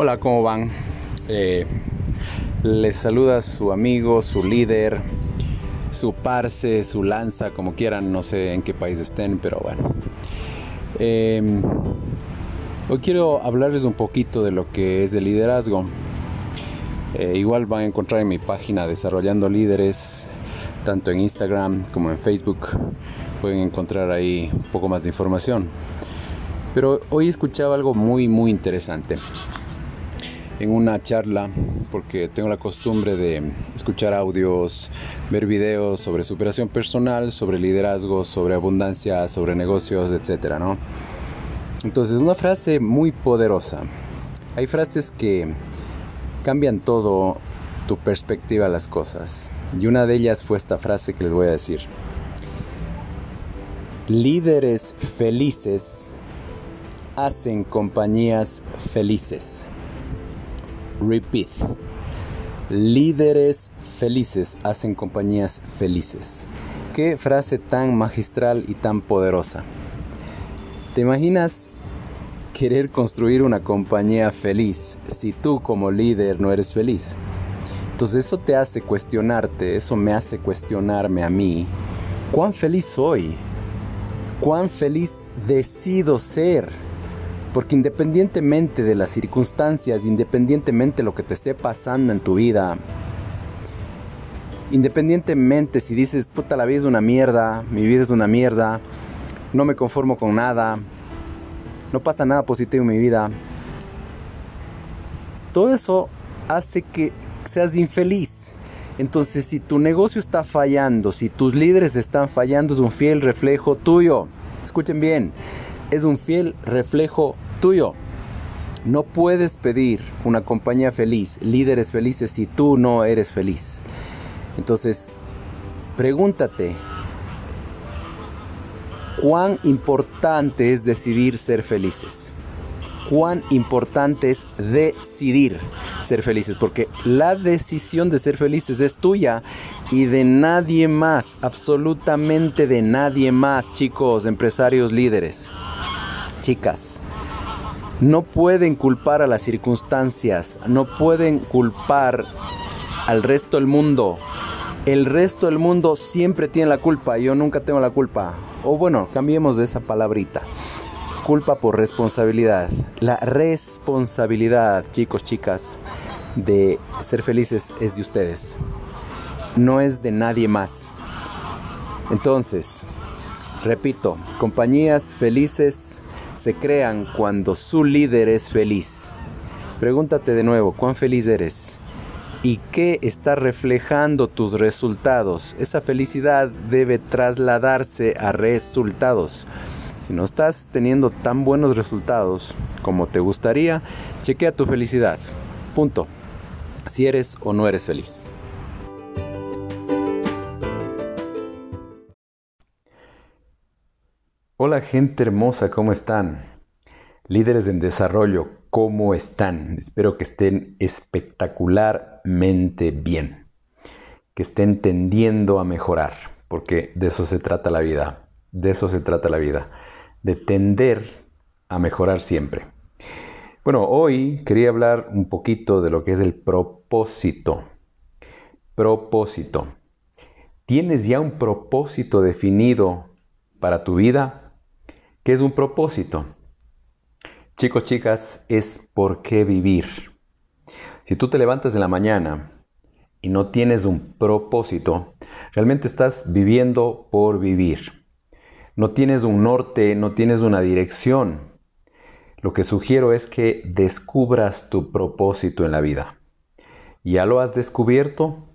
Hola, ¿cómo van? Eh, les saluda su amigo, su líder, su parce, su lanza, como quieran, no sé en qué país estén, pero bueno. Em, hoy quiero hablarles un poquito de lo que es el liderazgo. Eh, igual van a encontrar en mi página Desarrollando Líderes, tanto en Instagram como en Facebook. Pueden encontrar ahí un poco más de información. Pero hoy escuchaba algo muy, muy interesante en una charla, porque tengo la costumbre de escuchar audios, ver videos sobre superación personal, sobre liderazgo, sobre abundancia, sobre negocios, etc. ¿no? Entonces, una frase muy poderosa. Hay frases que cambian todo tu perspectiva a las cosas. Y una de ellas fue esta frase que les voy a decir. Líderes felices hacen compañías felices. Repeat. Líderes felices hacen compañías felices. Qué frase tan magistral y tan poderosa. ¿Te imaginas querer construir una compañía feliz si tú como líder no eres feliz? Entonces eso te hace cuestionarte, eso me hace cuestionarme a mí. ¿Cuán feliz soy? ¿Cuán feliz decido ser? Porque independientemente de las circunstancias, independientemente de lo que te esté pasando en tu vida, independientemente si dices, puta, la vida es una mierda, mi vida es una mierda, no me conformo con nada, no pasa nada positivo en mi vida, todo eso hace que seas infeliz. Entonces, si tu negocio está fallando, si tus líderes están fallando, es un fiel reflejo tuyo. Escuchen bien, es un fiel reflejo tuyo. No puedes pedir una compañía feliz, líderes felices si tú no eres feliz. Entonces, pregúntate, ¿cuán importante es decidir ser felices? ¿Cuán importante es decidir ser felices? Porque la decisión de ser felices es tuya y de nadie más, absolutamente de nadie más, chicos, empresarios, líderes chicas. No pueden culpar a las circunstancias, no pueden culpar al resto del mundo. El resto del mundo siempre tiene la culpa, yo nunca tengo la culpa. O bueno, cambiemos de esa palabrita. Culpa por responsabilidad. La responsabilidad, chicos, chicas, de ser felices es de ustedes. No es de nadie más. Entonces, repito, compañías felices se crean cuando su líder es feliz. Pregúntate de nuevo, ¿cuán feliz eres? ¿Y qué está reflejando tus resultados? Esa felicidad debe trasladarse a resultados. Si no estás teniendo tan buenos resultados como te gustaría, chequea tu felicidad. Punto. Si eres o no eres feliz. Hola gente hermosa, ¿cómo están? Líderes en desarrollo, ¿cómo están? Espero que estén espectacularmente bien, que estén tendiendo a mejorar, porque de eso se trata la vida, de eso se trata la vida, de tender a mejorar siempre. Bueno, hoy quería hablar un poquito de lo que es el propósito. Propósito. ¿Tienes ya un propósito definido para tu vida? ¿Qué es un propósito? Chicos, chicas, es por qué vivir. Si tú te levantas en la mañana y no tienes un propósito, realmente estás viviendo por vivir. No tienes un norte, no tienes una dirección. Lo que sugiero es que descubras tu propósito en la vida. ¿Ya lo has descubierto?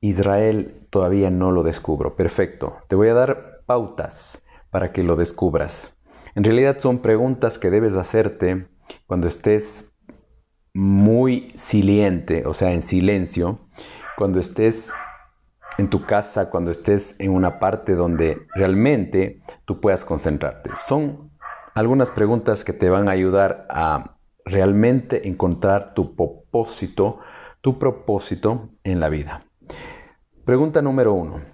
Israel todavía no lo descubro. Perfecto. Te voy a dar pautas para que lo descubras. En realidad son preguntas que debes hacerte cuando estés muy siliente, o sea, en silencio, cuando estés en tu casa, cuando estés en una parte donde realmente tú puedas concentrarte. Son algunas preguntas que te van a ayudar a realmente encontrar tu propósito, tu propósito en la vida. Pregunta número uno.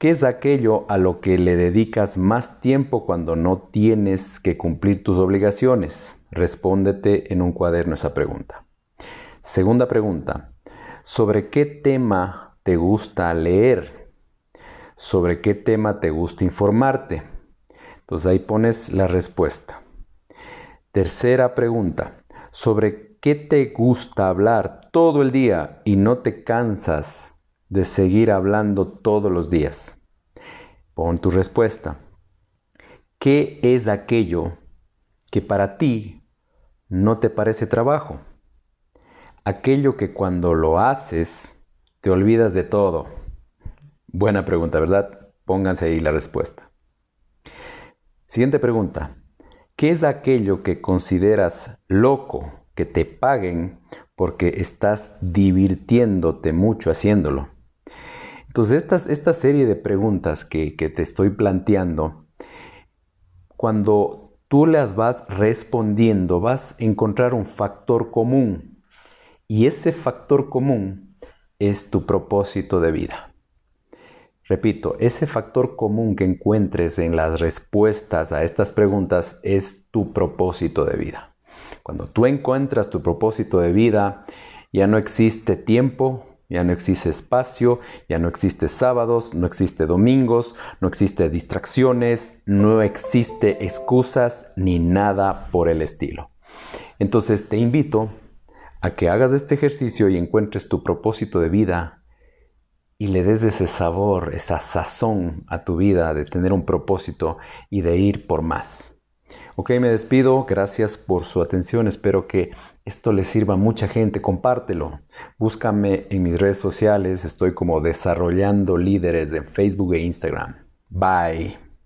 ¿Qué es aquello a lo que le dedicas más tiempo cuando no tienes que cumplir tus obligaciones? respóndete en un cuaderno esa pregunta. Segunda pregunta, ¿sobre qué tema te gusta leer? ¿Sobre qué tema te gusta informarte? Entonces ahí pones la respuesta. Tercera pregunta, ¿sobre qué te gusta hablar todo el día y no te cansas de seguir hablando todos los días? Pon tu respuesta. ¿Qué es aquello que para ti no te parece trabajo? Aquello que cuando lo haces te olvidas de todo. Buena pregunta, ¿verdad? Pónganse ahí la respuesta. Siguiente pregunta. ¿Qué es aquello que consideras loco que te paguen porque estás divirtiéndote mucho haciéndolo? Entonces, esta serie de preguntas que, que te estoy planteando, cuando tú las vas respondiendo, vas a encontrar un factor común. Y ese factor común es tu propósito de vida. Repito, ese factor común que encuentres en las respuestas a estas preguntas es tu propósito de vida. Cuando tú encuentras tu propósito de vida, ya no existe tiempo, ya no existe espacio, ya no existe sábados, no existe domingos, no existe distracciones, no existe excusas ni nada por el estilo. Entonces te invito a que hagas este ejercicio y encuentres tu propósito de vida y le des ese sabor, esa sazón a tu vida de tener un propósito y de ir por más. Ok, me despido, gracias por su atención, espero que esto le sirva a mucha gente, compártelo. Búscame en mis redes sociales, estoy como desarrollando líderes en Facebook e Instagram. Bye.